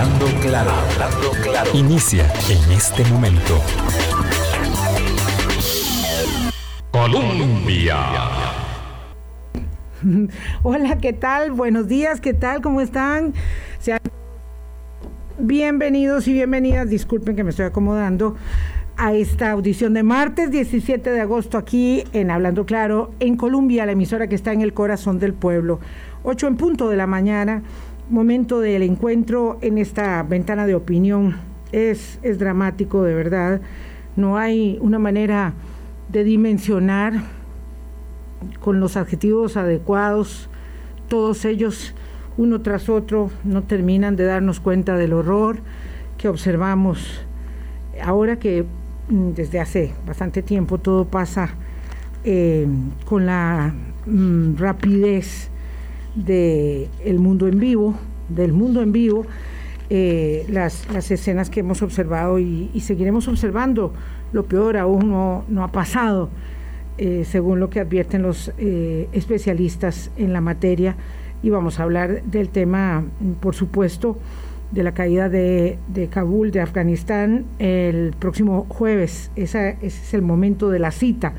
Hablando claro, hablando claro. Inicia en este momento. Colombia. Hola, ¿qué tal? Buenos días, ¿qué tal? ¿Cómo están? Sean bienvenidos y bienvenidas. Disculpen que me estoy acomodando a esta audición de martes 17 de agosto aquí en Hablando Claro, en Colombia, la emisora que está en el corazón del pueblo. 8 en punto de la mañana, momento del encuentro en esta ventana de opinión. Es, es dramático, de verdad. No hay una manera de dimensionar con los adjetivos adecuados. Todos ellos, uno tras otro, no terminan de darnos cuenta del horror que observamos ahora que Mm, desde hace bastante tiempo todo pasa eh, con la mm, rapidez del el mundo en vivo, del mundo en vivo, eh, las, las, escenas que hemos observado y, seguiremos observando. Lo peor aún no, ha pasado, eh, según lo que advierten los especialistas en la materia. Y vamos a hablar del tema, por supuesto, de la caída de, Kabul, de Afganistán, el próximo jueves. ese es el momento de la cita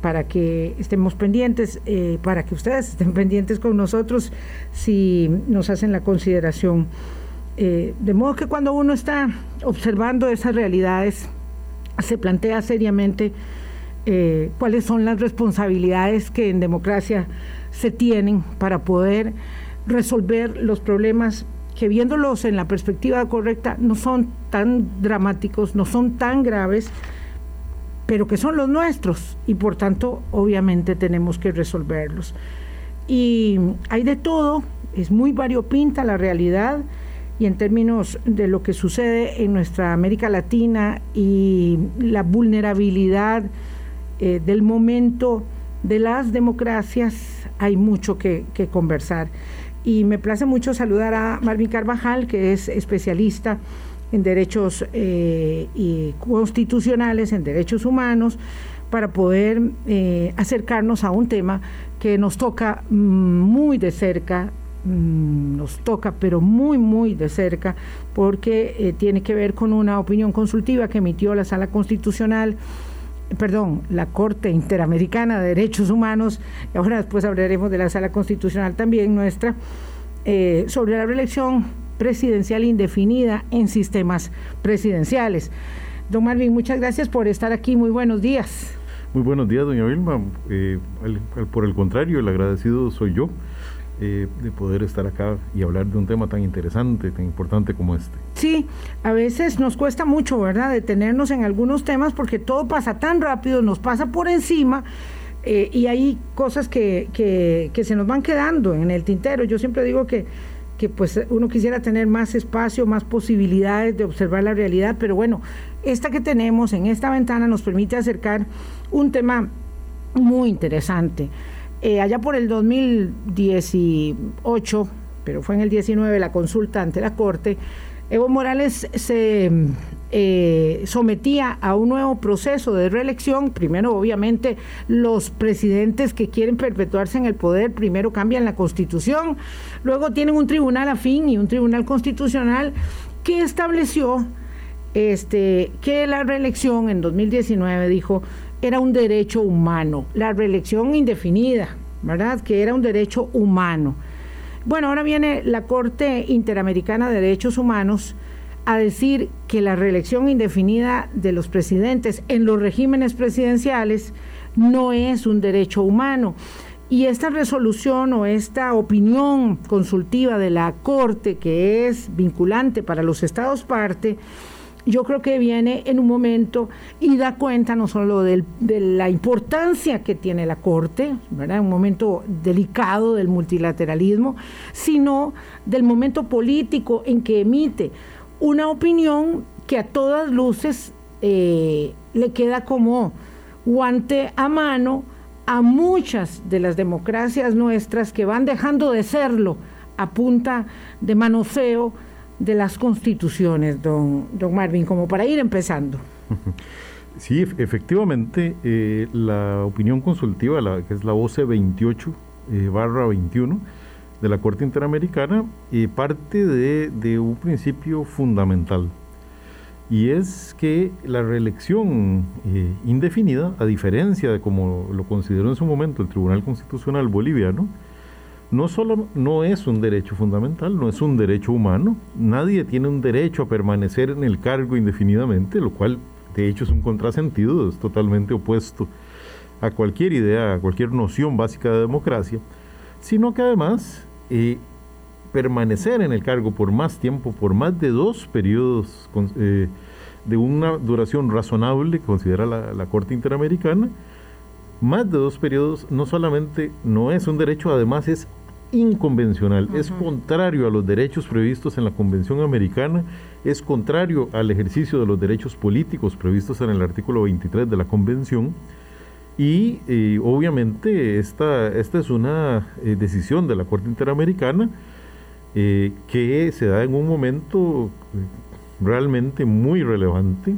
para que estemos pendientes, eh, para que ustedes estén pendientes con nosotros si nos hacen la consideración. Eh, de modo que cuando uno está observando esas realidades, se plantea seriamente eh, cuáles son las responsabilidades que en democracia se tienen para poder resolver los problemas que viéndolos en la perspectiva correcta no son tan dramáticos, no son tan graves, pero que son los nuestros y por tanto obviamente tenemos que resolverlos. Y hay de todo, es muy variopinta la realidad y en términos de lo que sucede en nuestra América Latina y la vulnerabilidad eh, del momento de las democracias, hay mucho que conversar y me place mucho saludar a Marvin Carvajal, que es especialista en derechos eh, constitucionales, en derechos humanos, para poder eh, acercarnos a un tema que nos toca mm, muy de cerca, mm, nos toca pero muy, muy de cerca, porque eh, tiene que ver con una opinión consultiva que emitió la Sala Constitucional perdón, la Corte Interamericana de Derechos Humanos, y ahora después hablaremos de la Sala Constitucional también nuestra, sobre la reelección presidencial indefinida en sistemas presidenciales. Don Marvin, muchas gracias por estar aquí. Muy buenos días. Muy buenos días, doña Vilma. Eh, por el contrario, el agradecido soy yo. Eh, de poder estar acá y hablar de un tema tan interesante, tan importante como este. Sí, a veces nos cuesta mucho, ¿verdad?, detenernos en algunos temas porque todo pasa tan rápido, nos pasa por encima. Eh, y hay cosas que, que, que, se nos van quedando en el tintero. Yo siempre digo que, que pues uno quisiera tener más espacio, más posibilidades de observar la realidad, pero bueno, esta que tenemos en esta ventana nos permite acercar un tema muy interesante. Eh, allá por el 2018, pero fue en el 19 la consulta ante la Corte, Evo Morales se eh, sometía a un nuevo proceso de reelección. Primero, obviamente, los presidentes que quieren perpetuarse en el poder, primero cambian la constitución, luego tienen un tribunal afín y un tribunal constitucional que estableció este, que la reelección en 2019 dijo era un derecho humano, la reelección indefinida, ¿verdad? Que era un derecho humano. Bueno, ahora viene la Corte Interamericana de Derechos Humanos a decir que la reelección indefinida de los presidentes en los regímenes presidenciales no es un derecho humano. Y esta resolución o esta opinión consultiva de la Corte, que es vinculante para los estados parte, yo creo que viene en un momento y da cuenta no solo de la importancia que tiene la Corte, ¿verdad? un momento delicado del multilateralismo, sino del momento político en que emite una opinión que a todas luces eh, le queda como guante a mano a muchas de las democracias nuestras que van dejando de serlo a punta de manoseo de las constituciones, don, don Marvin, como para ir empezando. Sí, efectivamente, eh, la opinión consultiva, la, que es la OCE 28 eh, barra 21, de la Corte Interamericana parte de, un principio fundamental. Y es que la reelección eh, indefinida, a diferencia de como lo consideró en su momento el Tribunal Constitucional Boliviano, no solo no es un derecho fundamental, no es un derecho humano, nadie tiene un derecho a permanecer en el cargo indefinidamente, lo cual de hecho es un contrasentido, es totalmente opuesto a cualquier idea, a cualquier noción básica de democracia, sino que además eh, permanecer en el cargo por más tiempo, por más de dos periodos eh, de una duración razonable, considera la, Corte Interamericana, más de dos periodos no solamente no es un derecho, además es inconvencional, es contrario a los derechos previstos en la Convención Americana, es contrario al ejercicio de los derechos políticos previstos en el artículo 23 de la Convención, y eh, obviamente esta, esta es una eh, decisión de la Corte Interamericana eh, que se da en un momento realmente muy relevante.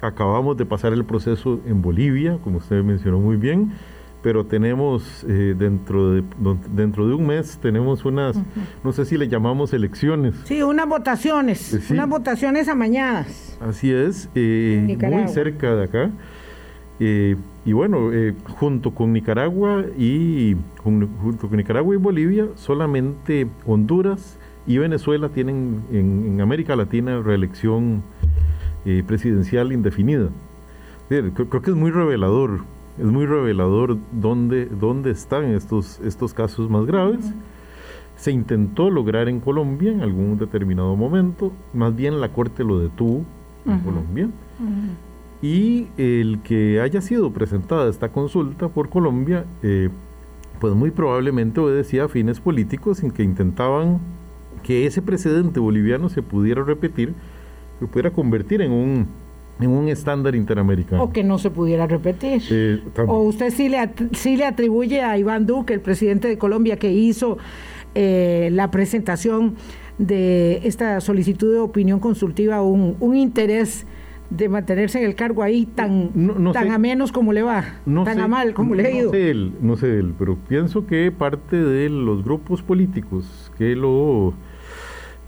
acabamos de pasar el proceso en Bolivia, como usted mencionó muy bien, pero tenemos dentro, de, dentro de un mes, tenemos unas, no sé si le llamamos elecciones. Sí, unas votaciones, unas votaciones amañadas. Así es, muy cerca de acá. Eh, y bueno, eh, junto con Nicaragua y junto con Nicaragua y Bolivia, solamente Honduras y Venezuela tienen en, América Latina reelección eh, presidencial indefinida. Creo, que es muy revelador, es muy revelador dónde, dónde están estos, estos casos más graves. Se intentó lograr en Colombia en algún determinado momento, más bien la Corte lo detuvo en Colombia y el que haya sido presentada esta consulta por Colombia, eh, pues muy probablemente obedecía a fines políticos en que intentaban que ese precedente boliviano se pudiera repetir, se pudiera convertir en un, en un estándar interamericano. O que no se pudiera repetir. Eh, o usted sí le, sí le atribuye a Iván Duque, el presidente de Colombia, que hizo eh, la presentación de esta solicitud de opinión consultiva, un, un interés de mantenerse en el cargo ahí tan, tan a menos como le va, tan a mal como le ha ido. No sé, él, no sé él, pero pienso que parte de los grupos políticos que lo,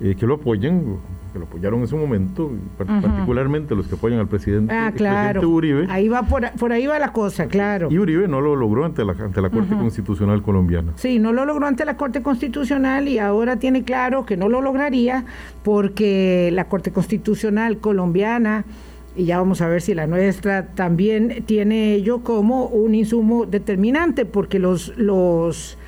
eh, que lo apoyan, que lo apoyaron en su momento, particularmente los que apoyan al presidente, ah, claro. Uribe. Ahí va por, por, ahí va la cosa, claro. Y Uribe no lo logró ante la, ante la Corte Constitucional colombiana. Sí, no lo logró ante la Corte Constitucional y ahora tiene claro que no lo lograría porque la Corte Constitucional colombiana y ya vamos a ver si la nuestra también tiene ello como un insumo determinante, porque los, los,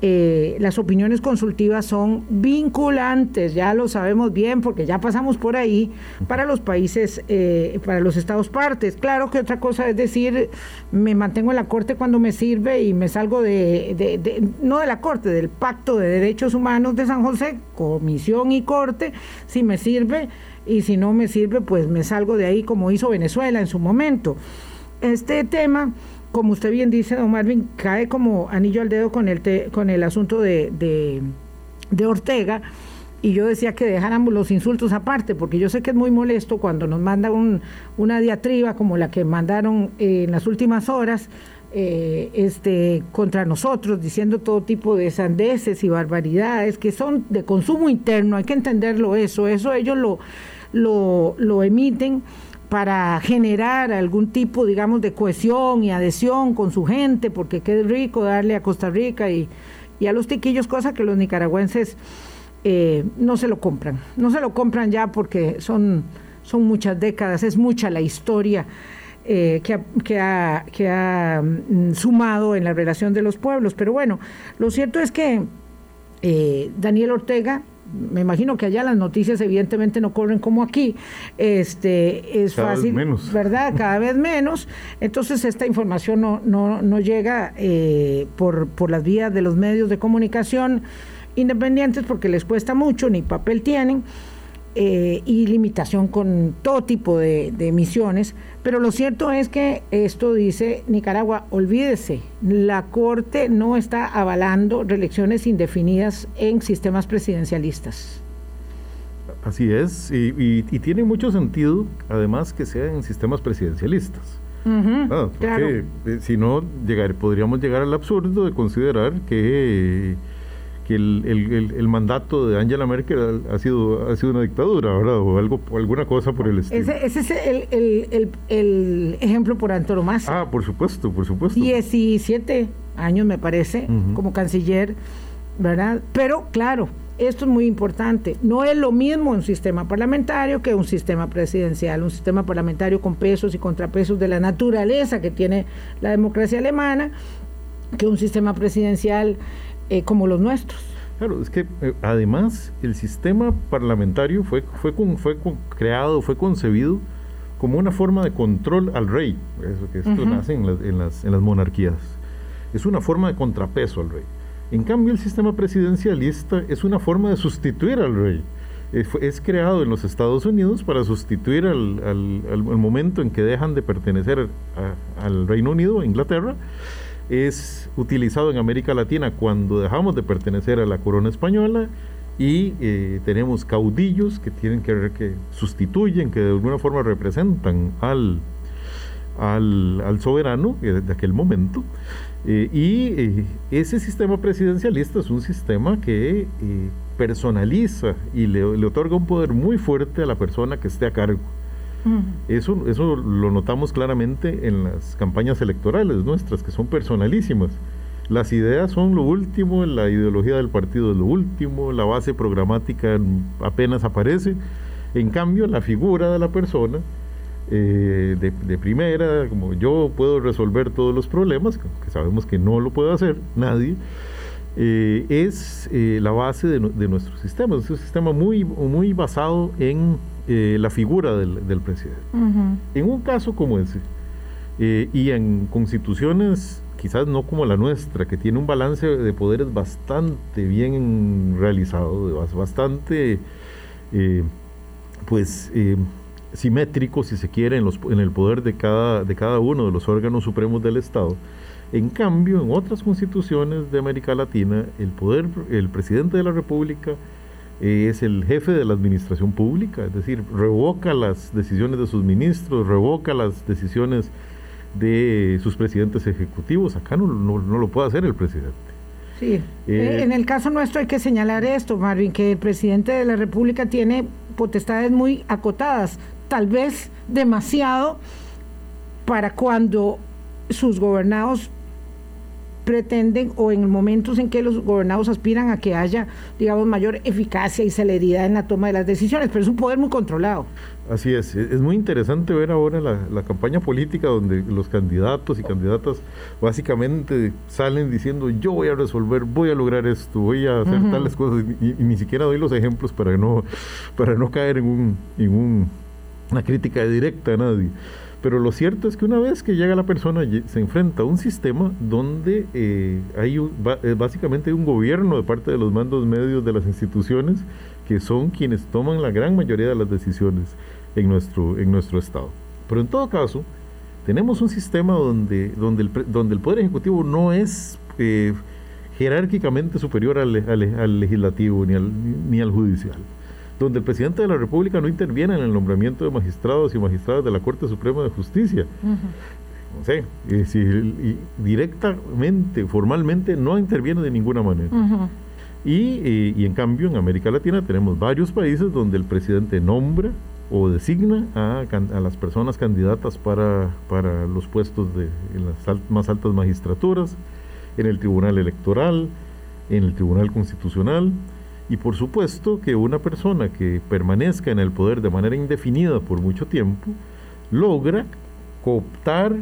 eh, las opiniones consultivas son vinculantes, ya lo sabemos bien, porque ya pasamos por ahí para los países, eh, para los estados partes. Claro que otra cosa es decir, me mantengo en la Corte cuando me sirve y me salgo de, de no de la Corte, del Pacto de Derechos Humanos de San José, Comisión y Corte, si me sirve y si no me sirve, pues me salgo de ahí como hizo Venezuela en su momento. Este tema, como usted bien dice, don Marvin, cae como anillo al dedo con el, con el asunto de, de, Ortega. Y yo decía que dejáramos los insultos aparte, porque yo sé que es muy molesto cuando nos manda un, una diatriba como la que mandaron en las últimas horas, eh, este, contra nosotros, diciendo todo tipo de sandeces y barbaridades que son de consumo interno, hay que entenderlo eso, eso ellos lo, lo, lo emiten para generar algún tipo, digamos, de cohesión y adhesión con su gente, porque qué rico darle a Costa Rica y, y a los tiquillos, cosa que los nicaragüenses eh, no se lo compran, no se lo compran ya porque son, son muchas décadas, es mucha la historia eh, que, ha, que, ha, que ha mm, sumado en la relación de los pueblos. Pero bueno, lo cierto es que eh, Daniel Ortega, me imagino que allá las noticias evidentemente no corren como aquí, este es fácil, ¿verdad? Cada vez menos. Entonces esta información no, no, no llega eh, por, por las vías de los medios de comunicación independientes porque les cuesta mucho, ni papel tienen. Eh, y limitación con todo tipo de, emisiones, pero lo cierto es que esto dice Nicaragua, olvídese, la Corte no está avalando reelecciones indefinidas en sistemas presidencialistas. Así es, y, tiene mucho sentido, además, que sea en sistemas presidencialistas. Ah, porque eh, si no, llegar, podríamos llegar al absurdo de considerar que que el, mandato de Angela Merkel ha sido, ha sido una dictadura, ¿verdad? O, algo, alguna cosa por el estilo. Ese, ese es el, ejemplo por antonomasia. Ah, por supuesto, por supuesto. 17 años, me parece, como canciller, ¿verdad? Pero, claro, esto es muy importante. No es lo mismo un sistema parlamentario que un sistema presidencial. Un sistema parlamentario con pesos y contrapesos de la naturaleza que tiene la democracia alemana, que un sistema presidencial eh, como los nuestros. Claro, es que eh, además el sistema parlamentario fue, fue, fue creado, fue concebido como una forma de control al rey. Eso que esto nace en las, en, las, en las monarquías. Es una forma de contrapeso al rey. En cambio, el sistema presidencialista es una forma de sustituir al rey. Es, creado en los Estados Unidos para sustituir al, al, momento en que dejan de pertenecer al Reino Unido, a Inglaterra. Es utilizado en América Latina cuando dejamos de pertenecer a la corona española y eh, tenemos caudillos que tienen que, que sustituyen, que de alguna forma representan al, al, soberano de aquel momento. Eh, y eh, ese sistema presidencialista es un sistema que eh, personaliza y le, otorga un poder muy fuerte a la persona que esté a cargo. Eso, eso lo notamos claramente en las campañas electorales nuestras, que son personalísimas. Las ideas son lo último, la ideología del partido es lo último, la base programática apenas aparece. En cambio, la figura de la persona eh, de, primera, como yo puedo resolver todos los problemas, que sabemos que no lo puede hacer nadie, eh, es eh, la base de, nuestro sistema. Es un sistema muy, muy basado en la figura del, presidente. En un caso como ese, y en constituciones quizás no como la nuestra, que tiene un balance de poderes bastante bien realizado, bastante, pues, simétrico, si se quiere, en, los, en el poder de cada, de cada uno de los órganos supremos del Estado. En cambio, en otras constituciones de América Latina, el poder, el presidente de la República eh, es el jefe de la administración pública, es decir, revoca las decisiones de sus ministros, revoca las decisiones de sus presidentes ejecutivos. Acá no, no, lo puede hacer el presidente. Sí, eh, en el caso nuestro hay que señalar esto, Marvin, que el presidente de la República tiene potestades muy acotadas tal vez demasiado para cuando sus gobernados pretenden o en momentos en que los gobernados aspiran a que haya, digamos, mayor eficacia y celeridad en la toma de las decisiones, pero es un poder muy controlado. Así es, es muy interesante ver ahora la, campaña política donde los candidatos y candidatas básicamente salen diciendo yo voy a resolver, voy a lograr esto, voy a hacer tales cosas y, ni siquiera doy los ejemplos para no, para no caer en un, en un una crítica directa a nadie. Pero lo cierto es que una vez que llega la persona, se enfrenta a un sistema donde eh, hay eh, básicamente un gobierno de parte de los mandos medios de las instituciones que son quienes toman la gran mayoría de las decisiones en nuestro, en nuestro Estado. Pero en todo caso, tenemos un sistema donde, donde, el, donde el Poder Ejecutivo no es eh, jerárquicamente superior al, al, legislativo ni al, ni al judicial donde el presidente de la República no interviene en el nombramiento de magistrados y magistradas de la Corte Suprema de Justicia. No sé, directamente, formalmente, no interviene de ninguna manera. y, y, en cambio, en América Latina tenemos varios países donde el presidente nombra o designa a, a las personas candidatas para, para los puestos de en las más altas magistraturas, en el Tribunal Electoral, en el Tribunal Constitucional, y por supuesto que una persona que permanezca en el poder de manera indefinida por mucho tiempo logra cooptar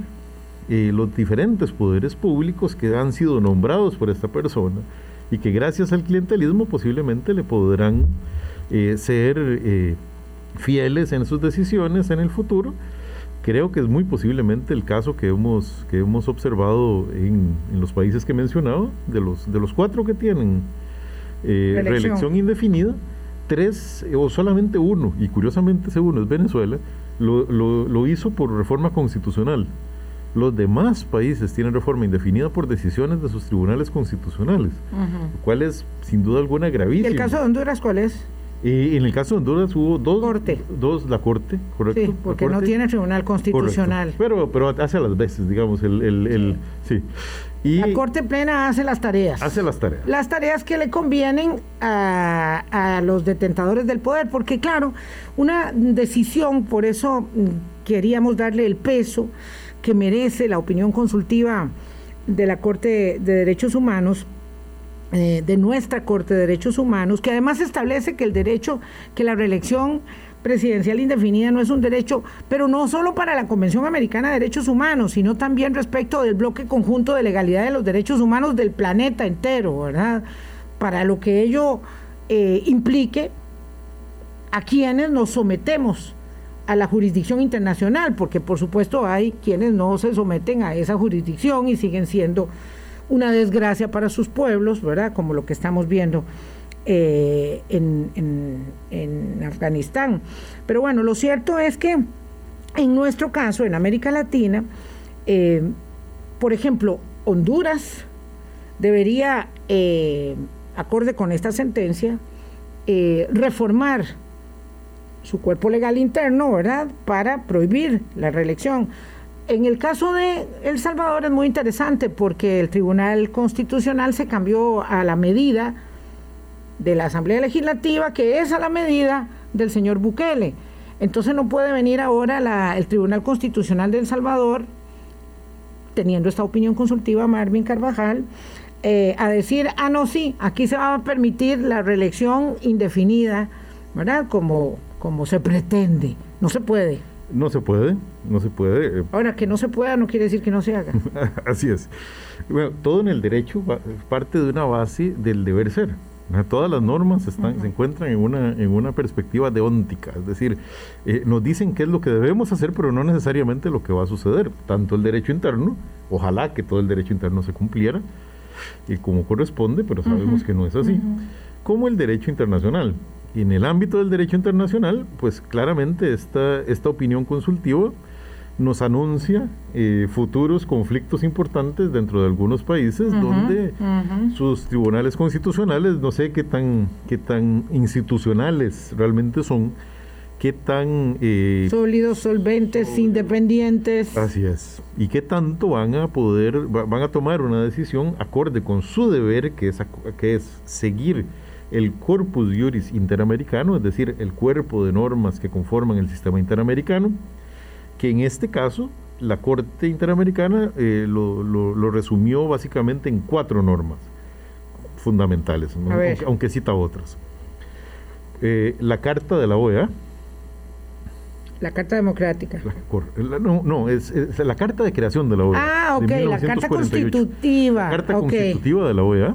eh, los diferentes poderes públicos que han sido nombrados por esta persona y que gracias al clientelismo posiblemente le podrán eh, ser eh, fieles en sus decisiones en el futuro. Creo que es muy posiblemente el caso que hemos, que hemos observado en, en los países que he mencionado, de los, de los cuatro que tienen eh, reelección. indefinida, tres o solamente uno, y curiosamente ese uno es Venezuela, lo, lo, hizo por reforma constitucional. Los demás países tienen reforma indefinida por decisiones de sus tribunales constitucionales, lo cual es sin duda alguna gravísimo. ¿Y el caso de Honduras cuál es? Y en el caso de Honduras hubo dos. Corte. Dos, la Corte, correcto. Sí, porque no tiene tribunal constitucional. Pero, pero hace a las veces, digamos, el. el, el- sí. Y La Corte Plena hace las tareas. hace las tareas. las tareas que le convienen a, a los detentadores del poder, porque claro, una decisión, por eso mm, queríamos darle el peso que merece la opinión consultiva de la Corte de Derechos Humanos, eh, de nuestra Corte de Derechos Humanos, que además establece que el derecho, que la reelección presidencial indefinida no es un derecho, pero no solo para la Convención Americana de Derechos Humanos, sino también respecto del bloque conjunto de legalidad de los derechos humanos del planeta entero, ¿verdad? Para lo que ello eh, implique a quienes nos sometemos a la jurisdicción internacional, porque por supuesto hay quienes no se someten a esa jurisdicción y siguen siendo una desgracia para sus pueblos, ¿verdad? Como lo que estamos viendo eh, en, Afganistán. Pero bueno, lo cierto es que en nuestro caso, en América Latina, eh, por ejemplo, Honduras debería, eh, acorde con esta sentencia, reformar su cuerpo legal interno, ¿verdad?, para prohibir la reelección. En el caso de El Salvador es muy interesante porque el Tribunal Constitucional se cambió a la medida de la Asamblea Legislativa, que es a la medida del señor Bukele. Entonces no puede venir ahora la- el Tribunal Constitucional de El Salvador, teniendo esta opinión consultiva Marvin Carvajal, eh, a decir, ah, no, sí, aquí se va a permitir la reelección indefinida, ¿verdad? Como, como se pretende. No se puede. No se puede, no se puede. eh, Ahora, que no se pueda no quiere decir que no se haga. Así es. Bueno, todo en el derecho parte de una base del deber ser. Todas las normas están, se encuentran en una, en una perspectiva deóntica, es decir, eh, nos dicen qué es lo que debemos hacer, pero no necesariamente lo que va a suceder. Tanto el derecho interno, ojalá que todo el derecho interno se cumpliera, y como corresponde, pero sabemos que no es así, como el derecho internacional. Y en el ámbito del derecho internacional, pues claramente esta, esta opinión consultiva nos anuncia eh, futuros conflictos importantes dentro de algunos países donde sus tribunales constitucionales, no sé qué tan, qué tan institucionales realmente son, qué tan... eh, Sólidos, solventes, independientes. Así es. ¿Y qué tanto van a poder, va- van a tomar una decisión acorde con su deber, que es, que es seguir el corpus juris interamericano, es decir, el cuerpo de normas que conforman el sistema interamericano, que en este caso la Corte Interamericana eh, lo, lo- lo resumió básicamente en cuatro normas fundamentales, aunque, aunque cita otras. Eh, la Carta de la OEA, La Carta Democrática. la cor- la- no, no, es, es la carta de creación de la OEA. Ah, ok, la Carta 1948. Constitutiva. La carta constitutiva de la OEA.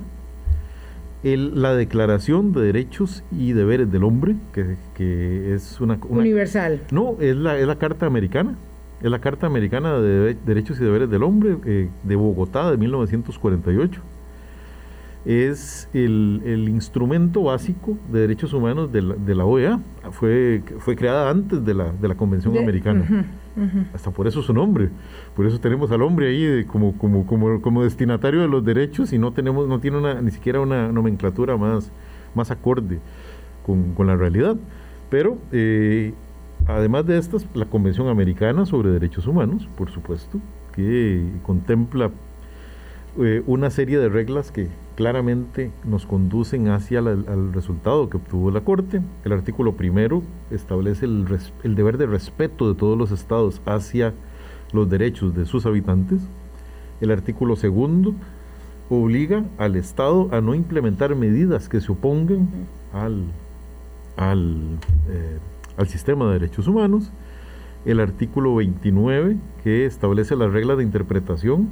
El- la Declaración de Derechos y Deberes del Hombre, que, que es una, una- Universal. No, es la, es la Carta Americana. Es la Carta Americana de Derechos y Deberes del Hombre eh, de Bogotá de 1948. Es el, el instrumento básico de derechos humanos de la, de la OEA. Fue, fue creada antes de la, de la Convención De- Americana. ujú, ujú. Hasta por eso su nombre. Por eso tenemos al hombre ahí de- como, como, como, como destinatario de los derechos y no tenemos, no tiene una, ni siquiera una nomenclatura más, más acorde con, con la realidad. Pero eh, además de estas, la Convención Americana sobre Derechos Humanos, por supuesto, que contempla eh, una serie de reglas que claramente nos conducen hacia la- al resultado que obtuvo la Corte. El artículo primero establece el, res- el deber de respeto de todos los estados hacia los derechos de sus habitantes. El artículo segundo obliga al Estado a no implementar medidas que se opongan al, al, eh, al sistema de derechos humanos. El artículo 29 que establece las reglas de interpretación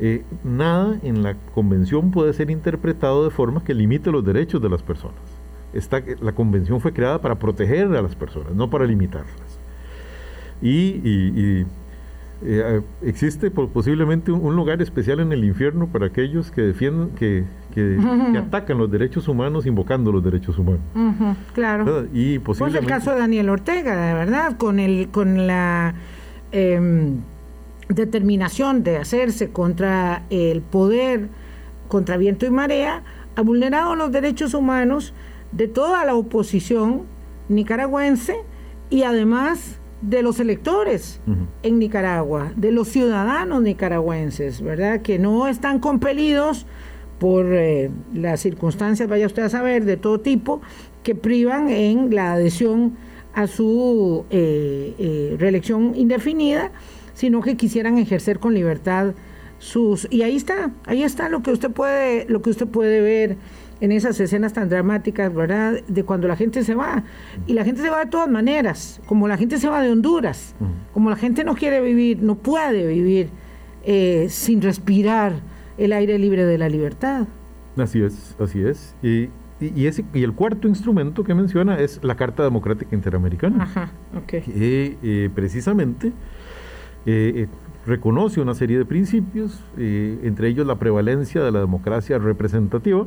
eh, nada en la convención puede ser interpretado de forma que limite los derechos de las personas. Esta, la convención fue creada para proteger a las personas, no para limitarlas. Y, y- y, eh, existe po- posiblemente un, un lugar especial en el infierno para aquellos que defienden, que, que- que atacan los derechos humanos invocando los derechos humanos. Claro. ¿verdad? Y Pues el posiblemente... caso de Daniel Ortega, de verdad, con el con la em, determinación de hacerse contra el poder, contra viento y marea, ha vulnerado los derechos humanos de toda la oposición nicaragüense y además de los electores en Nicaragua, de los ciudadanos nicaragüenses, ¿verdad? Que no están compelidos por eh, las circunstancias, vaya usted a saber, de todo tipo, que privan en la adhesión a su eh, eh, reelección indefinida, sino que quisieran ejercer con libertad sus y ahí está, ahí está lo que usted puede lo que usted puede ver en esas escenas tan dramáticas, ¿verdad? De cuando la gente se va. Y la gente se va de todas maneras, como la gente se va de Honduras, como la gente no quiere vivir, no puede vivir eh, sin respirar el aire libre de la libertad. Así es, así es. Y, y, ese, y el cuarto instrumento que menciona es la Carta Democrática Interamericana, Ajá, okay. que eh, precisamente eh, reconoce una serie de principios, entre ellos la prevalencia de la democracia representativa,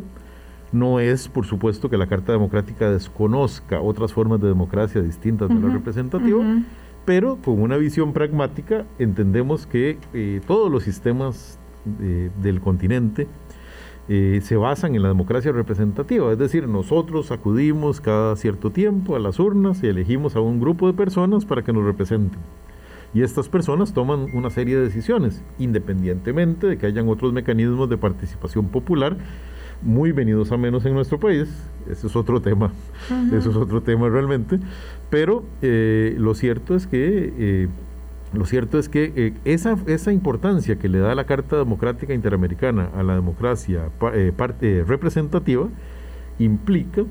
no es, por supuesto, que la Carta Democrática desconozca otras formas de democracia distintas de la representativa, pero con una visión pragmática entendemos que eh, todos los sistemas eh, del continente eh, se basan en la democracia representativa, es decir, nosotros acudimos cada cierto tiempo a las urnas y elegimos a un grupo de personas para que nos representen. Y estas personas toman una serie de decisiones, independientemente de que hayan otros mecanismos de participación popular muy venidos a menos en nuestro país. Ese es otro tema, eso es otro tema realmente. Pero eh, lo cierto es que, eh, lo cierto es que eh, esa, esa importancia que le da la Carta Democrática Interamericana a la democracia parte representativa implica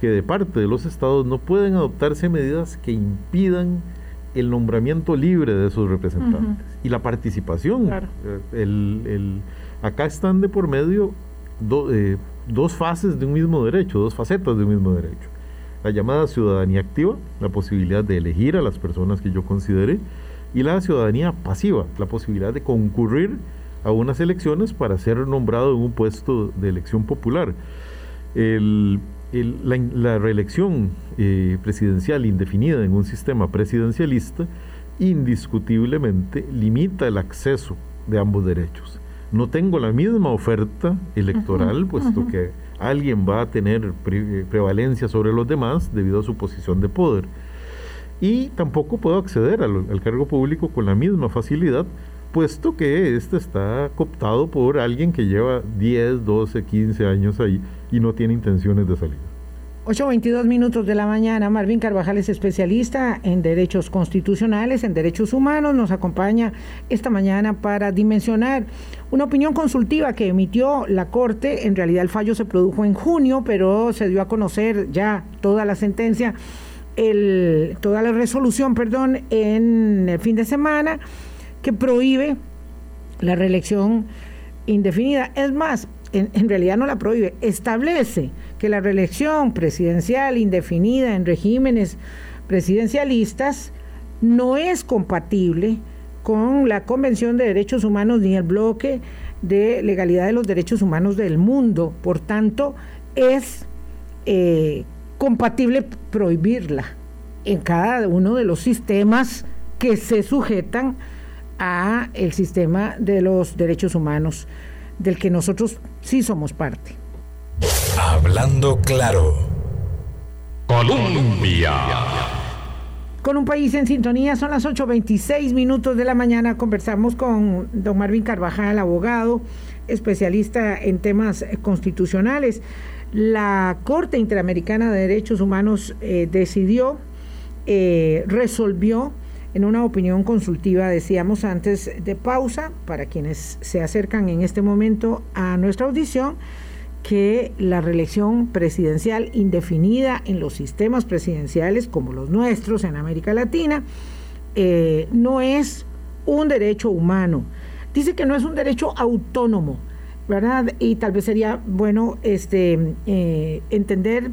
que de parte de los estados no pueden adoptarse medidas que impidan el nombramiento libre de esos representantes y la participación. El, el, acá están de por medio eh, dos fases de un mismo derecho, dos facetas de un mismo derecho. La llamada ciudadanía activa, la posibilidad de elegir a las personas que yo considere, y la ciudadanía pasiva, la posibilidad de concurrir a unas elecciones para ser nombrado en un puesto de elección popular. La, reelección eh, presidencial indefinida en un sistema presidencialista indiscutiblemente limita el acceso de ambos derechos no tengo la misma oferta electoral, puesto que alguien va a tener prevalencia sobre los demás debido a su posición de poder. Y tampoco puedo acceder al, cargo público con la misma facilidad, puesto que este está cooptado por alguien que lleva 10, 12, 15 años ahí y no tiene intenciones de salir. 8.22 minutos de la mañana. Marvin Carvajal es especialista en derechos constitucionales, en derechos humanos. Nos acompaña esta mañana para dimensionar una opinión consultiva que emitió la Corte. En realidad el fallo se produjo en junio, pero se dio a conocer ya toda la sentencia, el, toda la resolución, perdón, en el fin de semana que prohíbe la reelección indefinida. Es más, en, realidad no la prohíbe, establece que la reelección presidencial indefinida en regímenes presidencialistas no es compatible con la Convención de Derechos Humanos ni el bloque de legalidad de los derechos humanos del mundo. Por tanto, es eh, compatible prohibirla en cada uno de los sistemas que se sujetan a el sistema de los derechos humanos del que nosotros sí somos parte. Hablando claro. Colombia. Con un país en sintonía, son las 8.26 minutos de la mañana. Conversamos con don Marvin Carvajal, abogado, especialista en temas constitucionales. La Corte Interamericana de Derechos Humanos eh, decidió, eh, resolvió en una opinión consultiva, decíamos antes de pausa, para quienes se acercan en este momento a nuestra audición, que la reelección presidencial indefinida en los sistemas presidenciales como los nuestros en América Latina eh, no es un derecho humano. Dice que no es un derecho autónomo, ¿verdad? Y tal vez sería bueno este, eh, entender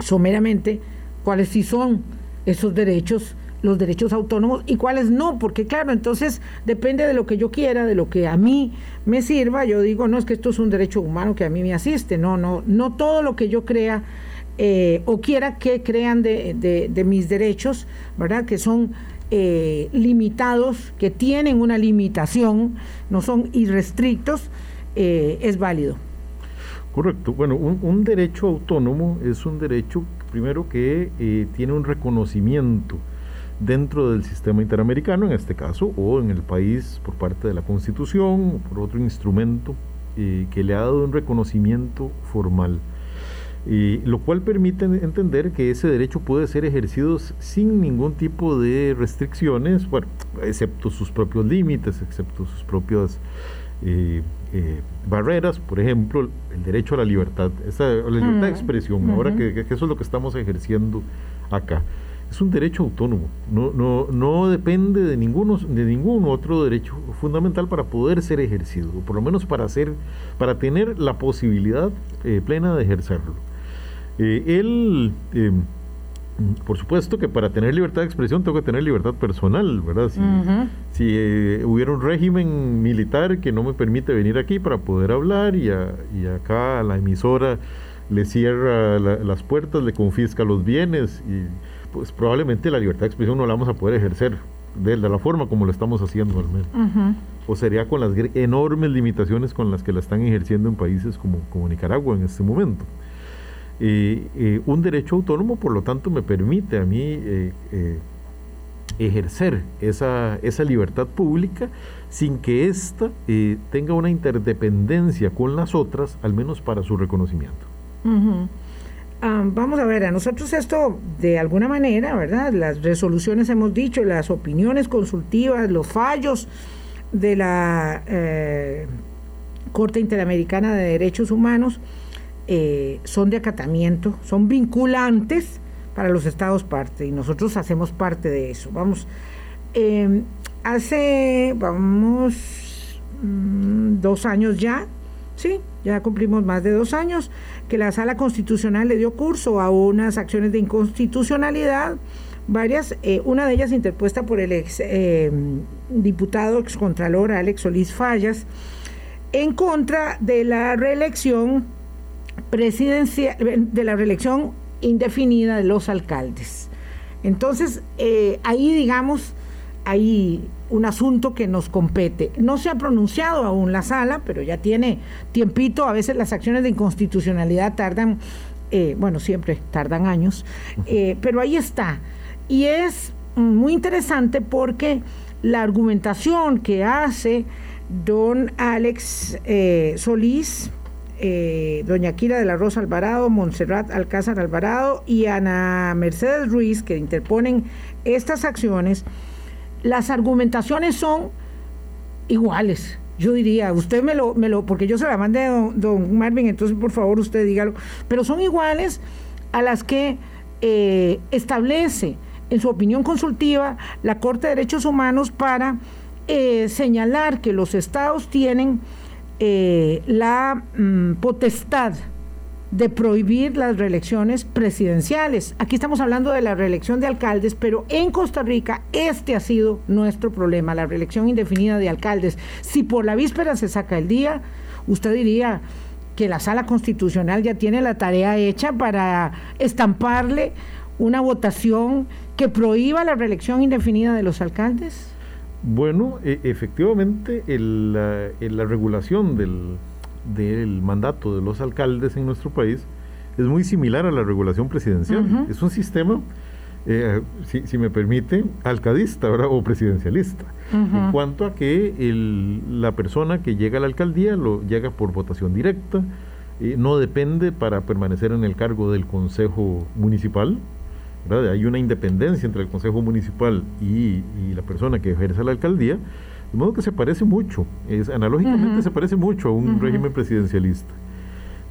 someramente cuáles sí son esos derechos los derechos autónomos y cuáles no, porque claro, entonces depende de lo que yo quiera, de lo que a mí me sirva, yo digo, no es que esto es un derecho humano que a mí me asiste, no, no, no todo lo que yo crea eh, o quiera que crean de, de, mis derechos, ¿verdad? Que son eh, limitados, que tienen una limitación, no son irrestrictos, eh, es válido. Correcto. Bueno, un, derecho autónomo es un derecho, primero, que eh, tiene un reconocimiento dentro del sistema interamericano, en este caso, o en el país por parte de la Constitución, por otro instrumento eh, que le ha dado un reconocimiento formal. lo cual permite entender que ese derecho puede ser ejercido sin ningún tipo de restricciones, bueno, excepto sus propios límites, excepto sus propias eh, eh, barreras, por ejemplo, el derecho a la libertad, esa, la libertad de expresión, ahora que, eso es lo que estamos ejerciendo acá. Es un derecho autónomo, no, no, no depende de, ninguno, de ningún otro derecho fundamental para poder ser ejercido, o por lo menos para, hacer, para tener la posibilidad eh, plena de ejercerlo. él por supuesto que para tener libertad de expresión tengo que tener libertad personal, ¿verdad? Si, eh, hubiera un régimen militar que no me permite venir aquí para poder hablar y, acá a la emisora le cierra las puertas, le confisca los bienes y pues probablemente la libertad de expresión no la vamos a poder ejercer de, la forma como lo estamos haciendo al menos. O sería con las enormes limitaciones con las que la están ejerciendo en países como, como Nicaragua en este momento. Eh, un derecho autónomo, por lo tanto, me permite a mí eh, eh, ejercer esa, esa, libertad pública sin que ésta tenga una interdependencia con las otras, al menos para su reconocimiento. Vamos a ver, a nosotros esto de alguna manera, ¿verdad? Las resoluciones hemos dicho, las opiniones consultivas, los fallos de la Corte Interamericana de Derechos Humanos, eh, son de acatamiento, son vinculantes para los estados parte y nosotros hacemos parte de eso. Vamos, em, hace, vamos, mm, dos años ya, sí, ya cumplimos más de dos años, que la sala constitucional le dio curso a unas acciones de inconstitucionalidad, varias, eh, una de ellas interpuesta por el ex em, diputado excontralor Alex Solís Fallas, en contra de la reelección presidencia, de la reelección indefinida de los alcaldes. Entonces, eh, ahí digamos, hay un asunto que nos compete. No se ha pronunciado aún la sala, pero ya tiene tiempito. A veces las acciones de inconstitucionalidad tardan, eh, bueno, siempre tardan años, eh, pero ahí está. Y es muy interesante porque la argumentación que hace don Alex Solís, eh, doña Kira de la Rosa Alvarado, Montserrat Alcázar Alvarado y Ana Mercedes Ruiz, que interponen estas acciones, las argumentaciones son iguales. Yo diría, usted me lo, me lo, porque yo se la mandé a don, Marvin, entonces por favor usted dígalo, pero son iguales a las que eh, establece en su opinión consultiva la Corte de Derechos Humanos para eh, señalar que los estados tienen eh, la mm, potestad de prohibir las reelecciones presidenciales. Aquí estamos hablando de la reelección de alcaldes, pero en Costa Rica este ha sido nuestro problema, la reelección indefinida de alcaldes. Si por la víspera se saca el día, usted diría que la sala constitucional ya tiene la tarea hecha para estamparle una votación que prohíba la reelección indefinida de los alcaldes. Bueno, e, efectivamente, la, regulación del, mandato de los alcaldes en nuestro país es muy similar a la regulación presidencial. Es un sistema, eh, si, me permite, alcadista o presidencialista, en cuanto a que la persona que llega a la alcaldía lo llega por votación directa, eh, no depende para permanecer en el cargo del consejo municipal, hay una independencia entre el Consejo Municipal y, la persona que ejerce la alcaldía, de modo que se parece mucho, es, analógicamente se parece mucho a un régimen presidencialista.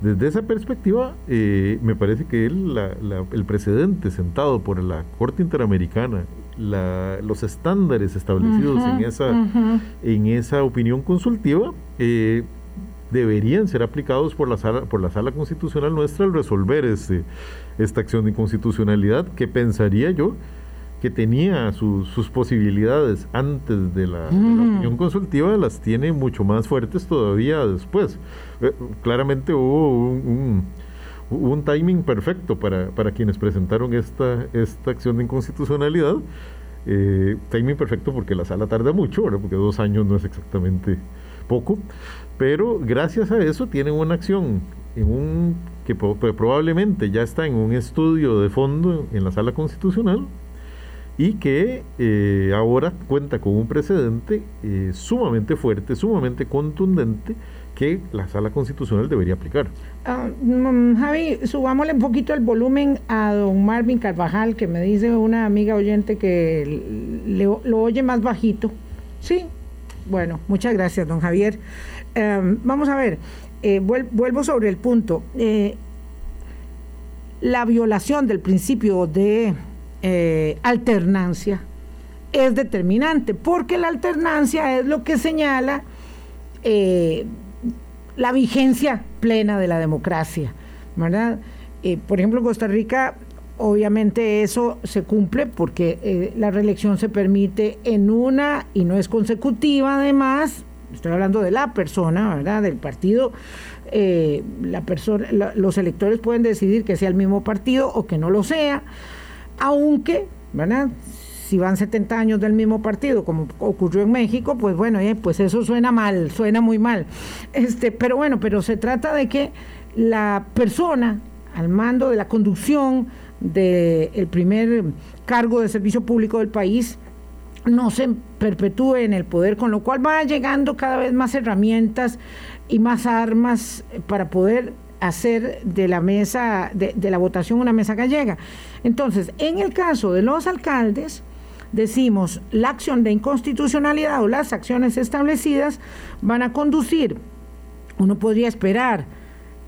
Desde esa perspectiva, eh, me parece que el precedente sentado por la Corte Interamericana, los estándares establecidos en, esa, en esa opinión consultiva, eh, deberían ser aplicados por la sala, por la sala constitucional nuestra al resolver este, esta acción de inconstitucionalidad que pensaría yo que tenía sus posibilidades antes de la, opinión consultiva, las tiene mucho más fuertes todavía después. Eh, claramente hubo un, un, timing perfecto para, para, quienes presentaron esta, esta acción de inconstitucionalidad. Eh, timing perfecto porque la sala tarda mucho, porque dos años no es exactamente poco, pero gracias a eso tienen una acción en un que probablemente ya está en un estudio de fondo en la sala constitucional y que eh, ahora cuenta con un precedente eh, sumamente fuerte, sumamente contundente que la sala constitucional debería aplicar. Mm, Javi, subámosle un poquito el volumen a don Marvin Carvajal, que me dice una amiga oyente que lo oye más bajito. Sí, bueno, muchas gracias, don Javier. Em, vamos a ver, eh, vuelvo sobre el punto. la violación del principio de eh, alternancia es determinante, porque la alternancia es lo que señala eh, la vigencia plena de la democracia, ¿verdad? Eh, por ejemplo, en Costa Rica, obviamente eso se cumple porque la reelección se permite en una y no es consecutiva, además, estoy hablando de la persona, ¿verdad? Del partido. la persona, los electores pueden decidir que sea el mismo partido o que no lo sea aunque, ¿verdad? Si van 70 años del mismo partido, como ocurrió en México, pues bueno, eh, pues eso suena mal, suena muy mal. Este, pero bueno, pero se trata de que la persona al mando de la conducción del primer cargo de servicio público del país no se perpetúe en el poder, con lo cual va llegando cada vez más herramientas y más armas para poder hacer de la mesa, de, la votación una mesa gallega. Entonces, en el caso de los alcaldes, decimos, la acción de inconstitucionalidad o las acciones establecidas van a conducir, uno podría esperar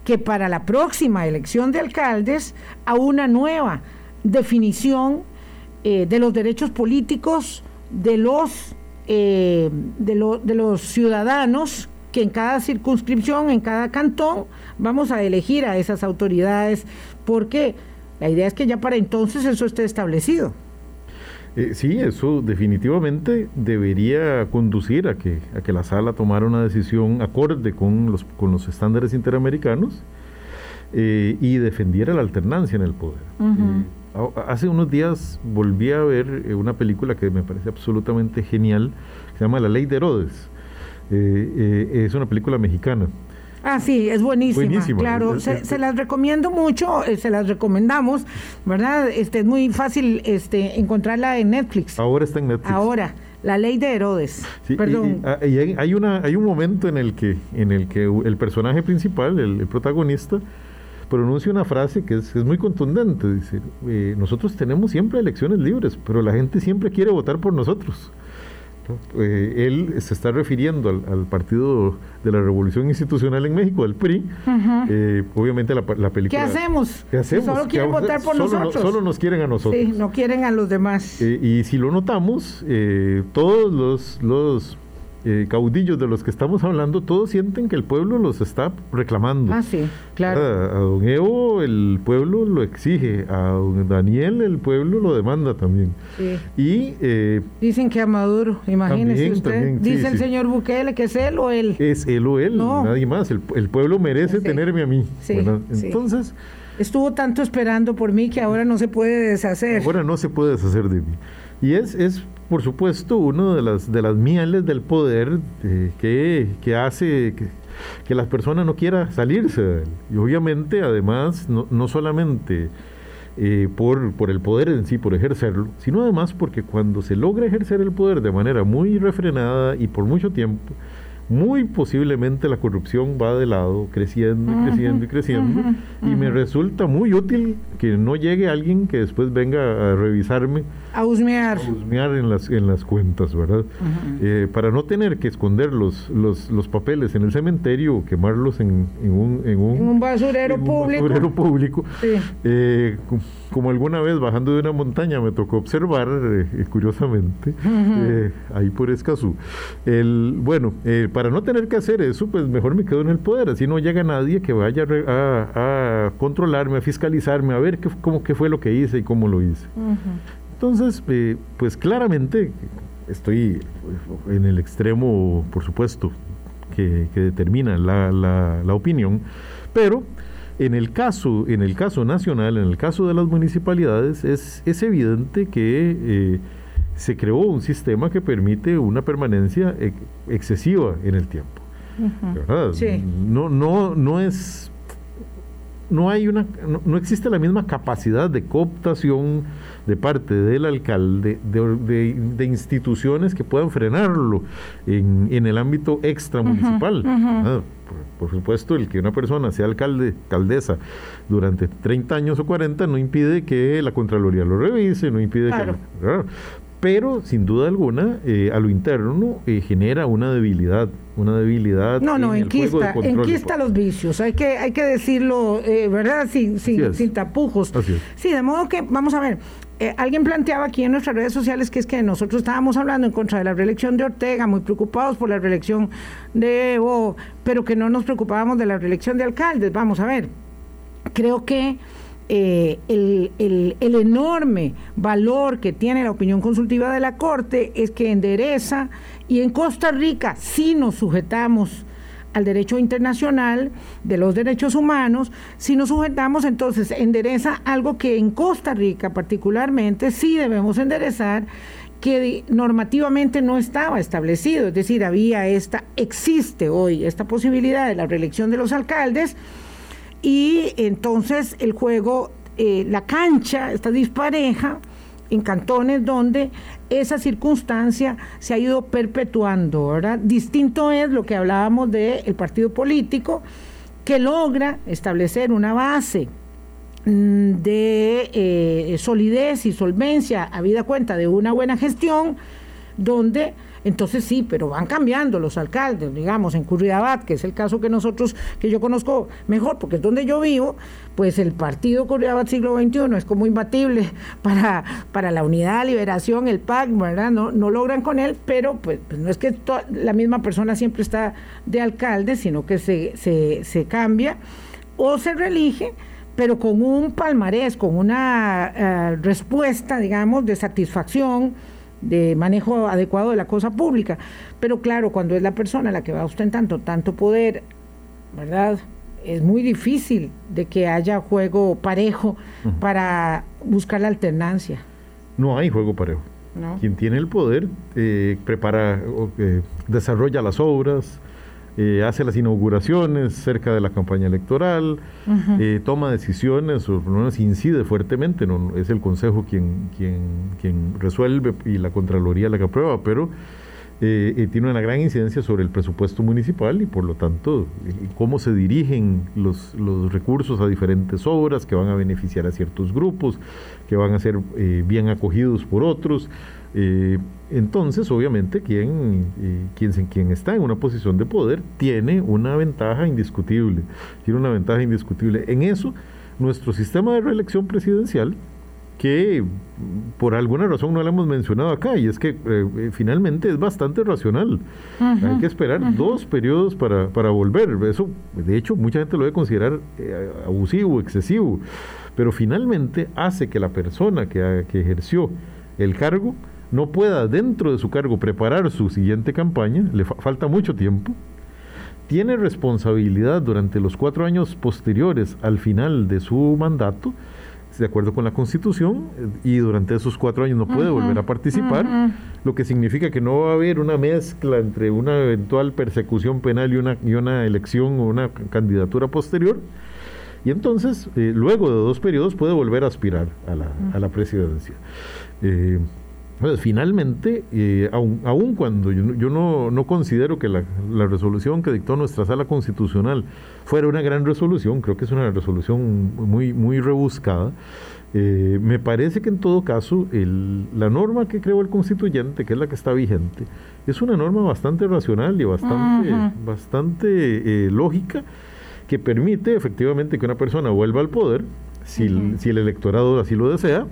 que para la próxima elección de alcaldes a una nueva definición eh, de los derechos políticos de los, eh, de, de los ciudadanos que en cada circunscripción, en cada cantón, vamos a elegir a esas autoridades, porque la idea es que ya para entonces eso esté establecido. Eh, sí, eso definitivamente debería conducir a que, a que la sala tomara una decisión acorde con los, con los estándares interamericanos eh, y defendiera la alternancia en el poder. Eh, hace unos días volví a ver una película que me parece absolutamente genial, que se llama La Ley de Herodes. Eh, eh, es una película mexicana. Ah, sí, es buenísima. Claro, se, las recomiendo mucho, eh, se las recomendamos, ¿verdad? Este, es muy fácil este, encontrarla en Netflix. Ahora está en Netflix. Ahora, La Ley de Herodes. Perdón. Ah, y, hay, una, hay un momento en el que, en el, que el personaje principal, el, protagonista, pronuncia una frase que es, muy contundente. Dice, nosotros tenemos siempre elecciones libres, pero la gente siempre quiere votar por nosotros. Eh, él se está refiriendo al, Partido de la Revolución Institucional en México, el PRI. Eh, obviamente la, película... ¿Qué hacemos? ¿Qué hacemos? Solo quieren votar por nosotros. solo nos quieren a nosotros. Sí, no quieren a los demás. Eh, y si lo notamos, todos los, los eh, caudillos de los que estamos hablando, todos sienten que el pueblo los está reclamando. Ah, sí, claro. A, don Evo el pueblo lo exige, a don Daniel el pueblo lo demanda también. Sí. Y, eh, Dicen que a Maduro, imagínese usted. Dice el señor Bukele que es él o él. Es él o él, nadie más. El, pueblo merece tenerme a mí. Entonces... Estuvo tanto esperando por mí que ahora no se puede deshacer. Ahora no se puede deshacer de mí. Y es, es por supuesto, una de las, de las mieles del poder eh, que, hace que, que, las personas no quieran salirse Y obviamente, además, no, no solamente eh, por, por el poder en sí, por ejercerlo, sino además porque cuando se logra ejercer el poder de manera muy refrenada y por mucho tiempo, muy posiblemente la corrupción va de lado, creciendo y creciendo y creciendo, y me resulta muy útil que no llegue alguien que después venga a revisarme. A husmear. A husmear en las, en las cuentas, ¿verdad? Eh, para no tener que esconder los, los, los, papeles en el cementerio o quemarlos en, en, un, en, un, basurero público. Basurero público. Eh, como alguna vez bajando de una montaña me tocó observar, eh, curiosamente, ahí por Escazú. El, bueno, para no tener que hacer eso, pues mejor me quedo en el poder, así no llega nadie que vaya a, controlarme, a fiscalizarme, a ver qué, cómo, qué fue lo que hice y cómo lo hice. Entonces, eh, pues claramente estoy en el extremo, por supuesto, que, determina la, la, opinión, pero en el caso, en el caso nacional, en el caso de las municipalidades, es, es evidente que eh, se creó un sistema que permite una permanencia excesiva en el tiempo. No, no, no es no hay una, no, existe la misma capacidad de cooptación de parte del alcalde de, instituciones que puedan frenarlo en, el ámbito extramunicipal. Ah, por, supuesto, el que una persona sea alcalde, alcaldesa durante 30 años o 40 no impide que la Contraloría lo revise, no impide que pero sin duda alguna eh, a lo interno eh, genera una debilidad, una debilidad. No, no, enquista, enquista los vicios, hay que, hay que decirlo, eh, ¿verdad? Sin, sin, sin tapujos. Sí, de modo que, vamos a ver, alguien planteaba aquí en nuestras redes sociales que es que nosotros estábamos hablando en contra de la reelección de Ortega, muy preocupados por la reelección de Evo, pero que no nos preocupábamos de la reelección de alcaldes. Vamos a ver, creo que eh, el, el, enorme valor que tiene la opinión consultiva de la Corte es que endereza y en Costa Rica si nos sujetamos al derecho internacional de los derechos humanos, si nos sujetamos entonces endereza algo que en Costa Rica particularmente sí debemos enderezar que normativamente no estaba establecido, es decir, había esta, existe hoy esta posibilidad de la reelección de los alcaldes, y entonces el juego, eh, la cancha está dispareja en cantones donde esa circunstancia se ha ido perpetuando, ¿verdad? Distinto es lo que hablábamos del partido político que logra establecer una base mm, de eh, solidez y solvencia, habida cuenta de una buena gestión, donde entonces sí, pero van cambiando los alcaldes, digamos, en Curridabat, que es el caso que nosotros, que yo conozco mejor, porque es donde yo vivo, pues el partido Curridabat siglo XXI es como imbatible para, para la unidad, liberación, el PAC, ¿verdad? No, no logran con él, pero pues, pues no es que la misma persona siempre está de alcalde, sino que se, se, cambia o se reelige pero con un palmarés, con una eh, respuesta, digamos, de satisfacción de manejo adecuado de la cosa pública. Pero claro, cuando es la persona la que va ostentando tanto poder, ¿verdad? Es muy difícil de que haya juego parejo para buscar la alternancia. No hay juego parejo. Quien tiene el poder eh, prepara, eh, desarrolla las obras, eh, hace las inauguraciones cerca de la campaña electoral, eh, toma decisiones o no incide fuertemente, no, es el Consejo quien, quien, quien resuelve y la Contraloría la que aprueba, pero eh, tiene una gran incidencia sobre el presupuesto municipal y por lo tanto cómo se dirigen los, los recursos a diferentes obras que van a beneficiar a ciertos grupos, que van a ser bien acogidos por otros. Eh, entonces, obviamente, quien, eh, quien, quien, está en una posición de poder tiene una ventaja indiscutible. Tiene una ventaja indiscutible. En eso, nuestro sistema de reelección presidencial, que por alguna razón no lo hemos mencionado acá, y es que eh, finalmente es bastante racional. Hay que esperar dos periodos para, para, volver. Eso, de hecho, mucha gente lo debe considerar abusivo, excesivo, pero finalmente hace que la persona que, que ejerció el cargo no pueda dentro de su cargo preparar su siguiente campaña, le falta mucho tiempo, tiene responsabilidad durante los cuatro años posteriores al final de su mandato, de acuerdo con la Constitución, y durante esos cuatro años no puede volver a participar, lo que significa que no va a haber una mezcla entre una eventual persecución penal y una, y una elección o una candidatura posterior. Y entonces, eh, luego de dos periodos, puede volver a aspirar a la, a la presidencia. Eh, pues finalmente, eh, aun, cuando yo, no, considero que la, resolución que dictó nuestra sala constitucional fuera una gran resolución, creo que es una resolución muy, muy rebuscada, eh, me parece que en todo caso la norma que creó el constituyente, que es la que está vigente, es una norma bastante racional y bastante, bastante eh, lógica que permite efectivamente que una persona vuelva al poder, si, si el electorado así lo desea,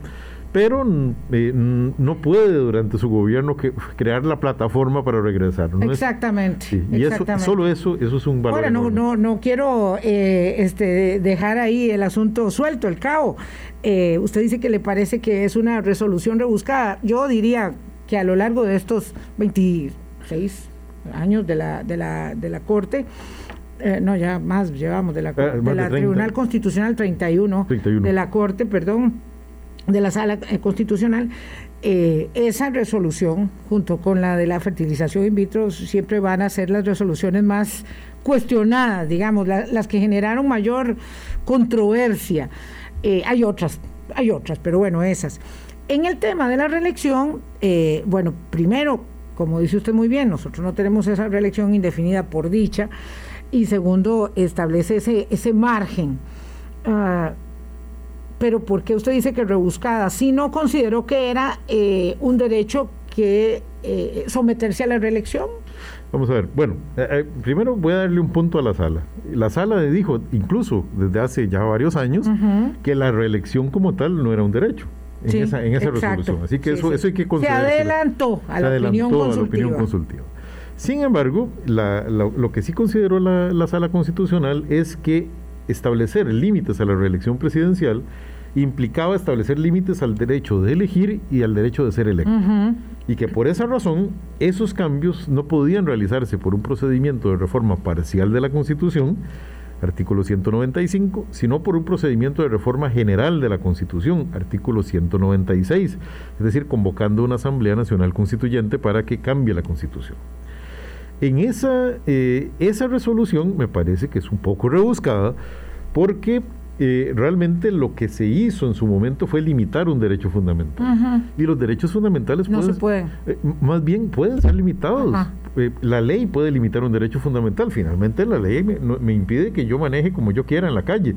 pero eh, no puede durante su gobierno que, crear la plataforma para regresar. exactamente. y Eso, solo eso, eso es un valor. Ahora, no, no, no quiero eh, este, dejar ahí el asunto suelto, el cabo. Eh, usted dice que le parece que es una resolución rebuscada. Yo diría que a lo largo de estos 26 años de la, de la, de la Corte, no, ya más llevamos, de la, ah, de la Tribunal Constitucional 31, 31, de la Corte, perdón, de la sala eh, constitucional, eh, esa resolución, junto con la de la fertilización in vitro, siempre van a ser las resoluciones más cuestionadas, digamos, las que generaron mayor controversia. Eh, hay otras, hay otras, pero bueno, esas. En el tema de la reelección, bueno, primero, como dice usted muy bien, nosotros no tenemos esa reelección indefinida por dicha, y segundo, establece ese, ese margen. Ah, pero ¿por qué usted dice que rebuscada? Si no consideró que era eh, un derecho que eh, someterse a la reelección. Vamos a ver, bueno, eh, primero voy a darle un punto a la sala. La sala dijo, incluso desde hace ya varios años, que la reelección como tal no era un derecho. En esa, en esa resolución. Así que eso, eso hay que considerar. Se adelantó a, la, opinión consultiva. Sin embargo, lo que sí consideró la, la sala constitucional es que establecer límites a la reelección presidencial implicaba establecer límites al derecho de elegir y al derecho de ser electo. Y que por esa razón esos cambios no podían realizarse por un procedimiento de reforma parcial de la Constitución, artículo 195, sino por un procedimiento de reforma general de la Constitución, artículo 196, es decir, convocando una Asamblea Nacional Constituyente para que cambie la Constitución. En esa, eh, esa resolución me parece que es un poco rebuscada porque eh, realmente lo que se hizo en su momento fue limitar un derecho fundamental. Y los derechos fundamentales no se pueden. Eh, más bien pueden ser limitados. Eh, la ley puede limitar un derecho fundamental. Finalmente la ley me, me impide que yo maneje como yo quiera en la calle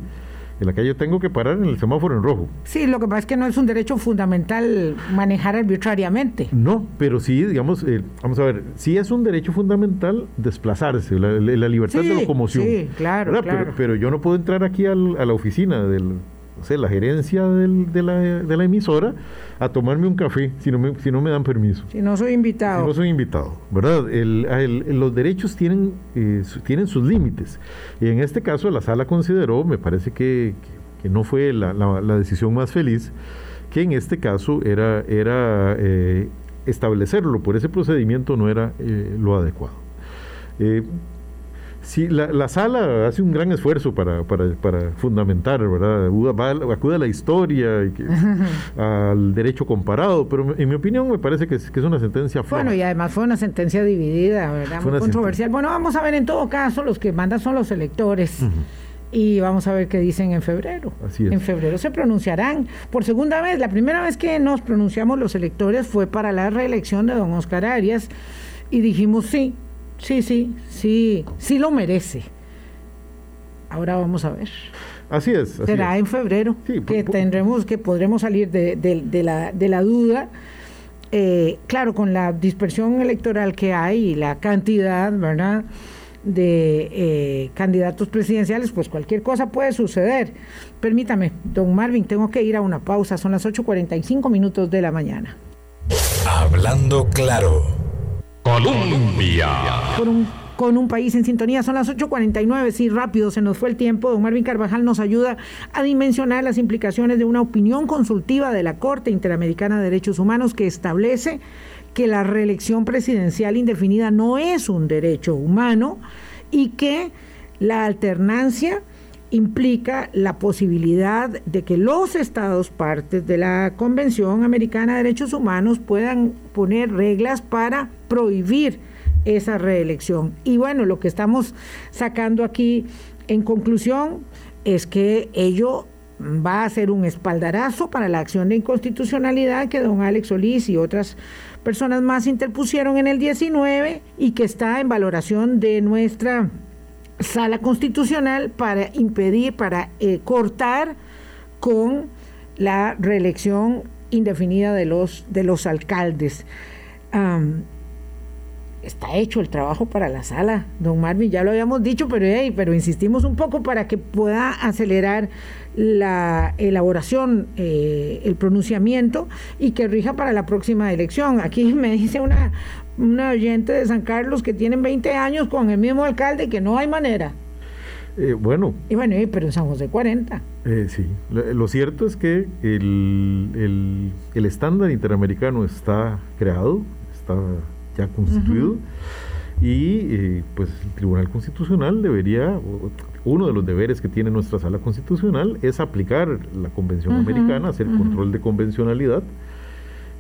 en la calle tengo que parar en el semáforo en rojo. Sí, lo que pasa es que no es un derecho fundamental manejar arbitrariamente. No, pero sí, digamos, eh, vamos a ver, sí es un derecho fundamental desplazarse, la, libertad de locomoción. Sí, claro, claro. Pero, yo no puedo entrar aquí a la oficina del, o la gerencia de, la, de, la, emisora a tomarme un café si no, me, si no me dan permiso. Si no soy invitado. Si no soy invitado, ¿verdad? El, los derechos tienen, eh, tienen sus límites. Y en este caso la sala consideró, me parece que, que, no fue la, la, decisión más feliz, que en este caso era, era eh, establecerlo por ese procedimiento no era eh, lo adecuado. Sí, la, sala hace un gran esfuerzo para, para, para fundamentar, ¿verdad? acude a la historia, y al derecho comparado, pero en mi opinión me parece que es, que es una sentencia floja. Bueno, y además fue una sentencia dividida, ¿verdad? Muy controversial. Bueno, vamos a ver en todo caso, los que mandan son los electores. Y vamos a ver qué dicen en febrero. Así es. En febrero se pronunciarán por segunda vez. La primera vez que nos pronunciamos los electores fue para la reelección de don Oscar Arias y dijimos sí, Sí, sí, sí, sí lo merece. Ahora vamos a ver. Así es. Será en febrero que tendremos, que podremos salir de, la, de la duda. Eh, claro, con la dispersión electoral que hay y la cantidad, ¿verdad? de eh, candidatos presidenciales, pues cualquier cosa puede suceder. Permítame, don Marvin, tengo que ir a una pausa, son las 8.45 minutos de la mañana. Hablando claro. Colombia. con un país en sintonía. Son las 8.49, sí, rápido, se nos fue el tiempo. Don Marvin Carvajal nos ayuda a dimensionar las implicaciones de una opinión consultiva de la Corte Interamericana de Derechos Humanos que establece que la reelección presidencial indefinida no es un derecho humano y que la alternancia implica la posibilidad de que los estados partes de la Convención Americana de Derechos Humanos puedan poner reglas para prohibir esa reelección. Y bueno, lo que estamos sacando aquí en conclusión es que ello va a ser un espaldarazo para la acción de inconstitucionalidad que don Alex Solís y otras personas más interpusieron en el 19 y que está en valoración de nuestra sala constitucional para impedir, para eh, cortar con la reelección indefinida de los, de los alcaldes. Está hecho el trabajo para la sala, don Marvin, ya lo habíamos dicho, pero, pero insistimos un poco para que pueda acelerar la elaboración, eh, el pronunciamiento y que rija para la próxima elección. Aquí me dice una, una oyente de San Carlos que tienen 20 años con el mismo alcalde que no hay manera. Eh, bueno. Y bueno, pero en San José 40. Eh, sí, lo, cierto es que el, el, estándar interamericano está creado, está ya constituido. Y eh, pues el Tribunal Constitucional debería, uno de los deberes que tiene nuestra sala constitucional es aplicar la Convención Americana, hacer control de convencionalidad.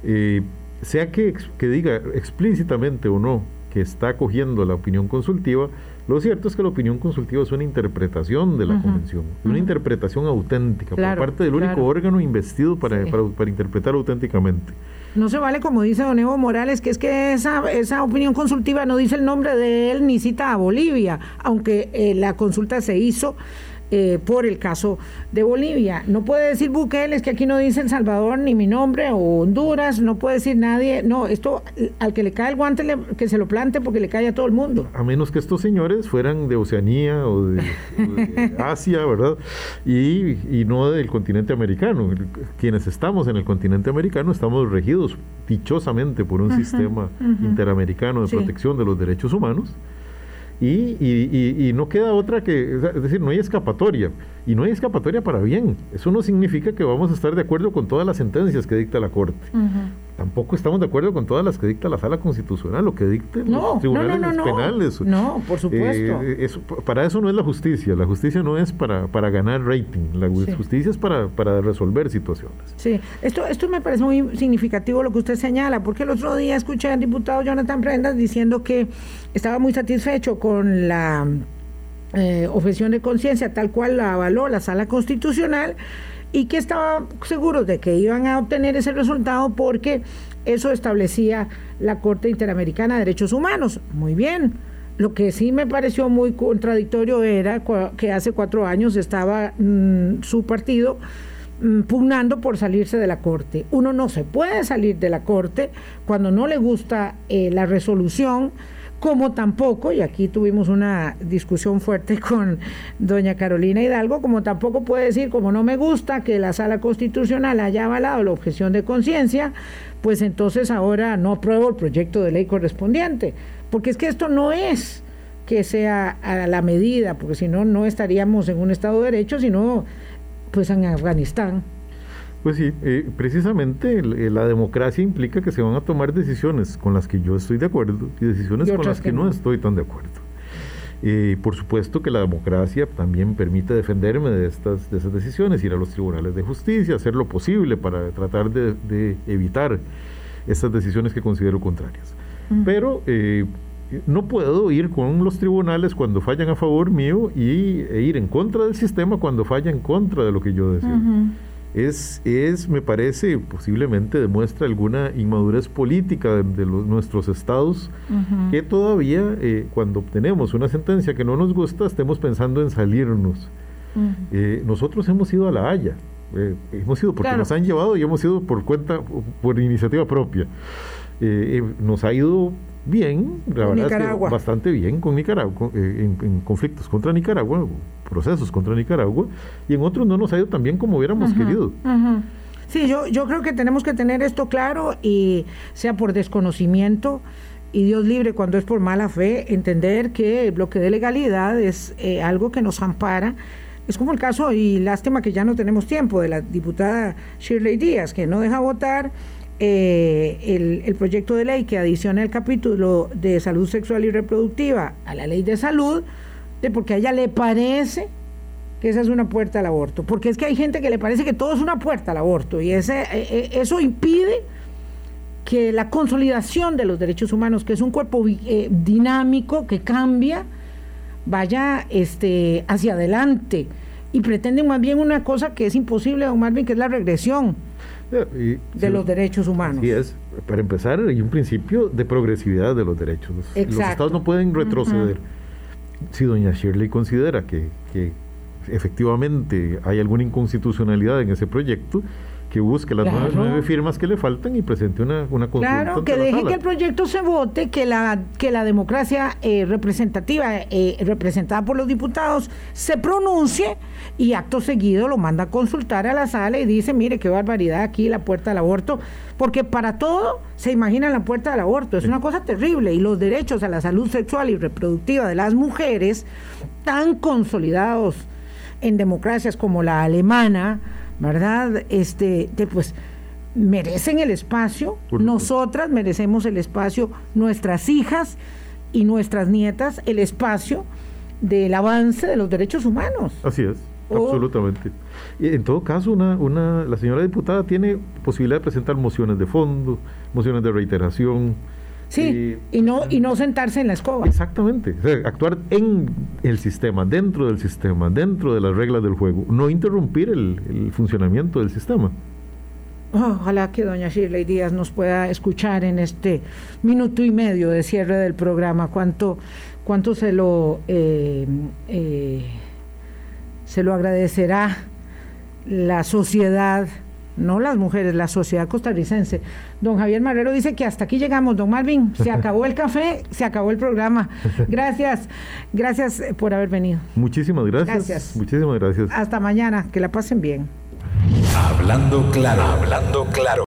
Eh, sea que, que diga explícitamente o no que está acogiendo la opinión consultiva, lo cierto es que la opinión consultiva es una interpretación de la convención, una interpretación auténtica por parte del único órgano investido para, para, interpretar auténticamente. No se vale, como dice don Evo Morales, que es que esa, esa opinión consultiva no dice el nombre de él ni cita a Bolivia, aunque eh, la consulta se hizo eh, por el caso de Bolivia. No puede decir Bukele, es que aquí no dice El Salvador ni mi nombre, o Honduras, no puede decir nadie. No, esto al que le cae el guante que se lo plante porque le cae a todo el mundo. A menos que estos señores fueran de Oceanía o de, Asia, ¿verdad? Y, y, no del continente americano. Quienes estamos en el continente americano estamos regidos dichosamente por un sistema interamericano de protección de los derechos humanos y, y, y, no queda otra que, es decir, no hay escapatoria. Y no hay escapatoria para bien. Eso no significa que vamos a estar de acuerdo con todas las sentencias que dicta la Corte. Tampoco estamos de acuerdo con todas las que dicta la Sala Constitucional, lo que dicten los tribunales penales. No, por supuesto. Eh, para eso no es la justicia. La justicia no es para, para ganar rating. La justicia es para, para resolver situaciones. Sí, esto, esto me parece muy significativo lo que usted señala, porque el otro día escuché al diputado Jonathan Prendas diciendo que estaba muy satisfecho con la eh, objeción de conciencia tal cual la avaló la sala constitucional y que estaba seguro de que iban a obtener ese resultado porque eso establecía la Corte Interamericana de Derechos Humanos. Muy bien. Lo que sí me pareció muy contradictorio era que hace cuatro años estaba mm, su partido mm, pugnando por salirse de la Corte. Uno no se puede salir de la Corte cuando no le gusta eh, la resolución como tampoco, y aquí tuvimos una discusión fuerte con doña Carolina Hidalgo, como tampoco puede decir, como no me gusta que la sala constitucional haya avalado la objeción de conciencia, pues entonces ahora no apruebo el proyecto de ley correspondiente, porque es que esto no es que sea a la medida, porque si no, no estaríamos en un Estado de Derecho, sino pues en Afganistán. Pues sí, eh, precisamente eh, la democracia implica que se van a tomar decisiones con las que yo estoy de acuerdo y decisiones con las que, no. estoy tan de acuerdo. Eh, por supuesto que la democracia también permite defenderme de estas de esas decisiones, ir a los tribunales de justicia, hacer lo posible para tratar de, evitar estas decisiones que considero contrarias. Pero no puedo ir con los tribunales cuando fallan a favor mío y, e ir en contra del sistema cuando falla en contra de lo que yo deseo es, es, me parece, posiblemente demuestra alguna inmadurez política de, nuestros estados, que todavía eh, cuando obtenemos una sentencia que no nos gusta, estemos pensando en salirnos. Eh, nosotros hemos ido a La Haya, eh, hemos ido porque nos han llevado y hemos ido por cuenta, por iniciativa propia. nos ha ido bien, la verdad bastante bien con Nicaragua, en, conflictos contra Nicaragua, procesos contra Nicaragua, y en otros no nos ha ido tan bien como hubiéramos querido. Sí, yo, yo creo que tenemos que tener esto claro y sea por desconocimiento y Dios libre cuando es por mala fe, entender que el bloque de legalidad es eh, algo que nos ampara. Es como el caso, y lástima que ya no tenemos tiempo, de la diputada Shirley Díaz, que no deja votar eh, el, el, proyecto de ley que adiciona el capítulo de salud sexual y reproductiva a la ley de salud, porque a ella le parece que esa es una puerta al aborto, porque es que hay gente que le parece que todo es una puerta al aborto y ese, e, e, eso impide que la consolidación de los derechos humanos, que es un cuerpo eh, dinámico que cambia, vaya este, hacia adelante. Y pretenden más bien una cosa que es imposible, don Marvin, que es la regresión de los derechos humanos. Sí, es, para empezar, hay un principio de progresividad de los derechos. Los, estados no pueden retroceder si doña Shirley considera que, que efectivamente hay alguna inconstitucionalidad en ese proyecto, que busque las nueve, firmas que le faltan y presente una, una consulta. Claro, que deje que el proyecto se vote, que la, que la democracia eh, representativa, eh, representada por los diputados, se pronuncie y acto seguido lo manda a consultar a la sala y dice, mire qué barbaridad aquí la puerta del aborto, porque para todo se imagina la puerta del aborto, es una cosa terrible y los derechos a la salud sexual y reproductiva de las mujeres, tan consolidados en democracias como la alemana, ¿verdad? Este, pues merecen el espacio, nosotras merecemos el espacio, nuestras hijas y nuestras nietas el espacio del avance de los derechos humanos. Así es. Absolutamente. Y en todo caso, una, una, la señora diputada tiene posibilidad de presentar mociones de fondo, mociones de reiteración. Sí, y, no, y no sentarse en la escoba. Exactamente. actuar en el sistema, dentro del sistema, dentro de las reglas del juego. No interrumpir el, el funcionamiento del sistema. Ojalá que doña Shirley Díaz nos pueda escuchar en este minuto y medio de cierre del programa. ¿Cuánto, cuánto se lo eh, eh, se lo agradecerá la sociedad? No las mujeres, la sociedad costarricense. Don Javier Marrero dice que hasta aquí llegamos, don Marvin, se acabó el café, se acabó el programa. Gracias, gracias por haber venido. Muchísimas gracias. Gracias. Muchísimas gracias. Hasta mañana, que la pasen bien. Hablando claro, hablando claro.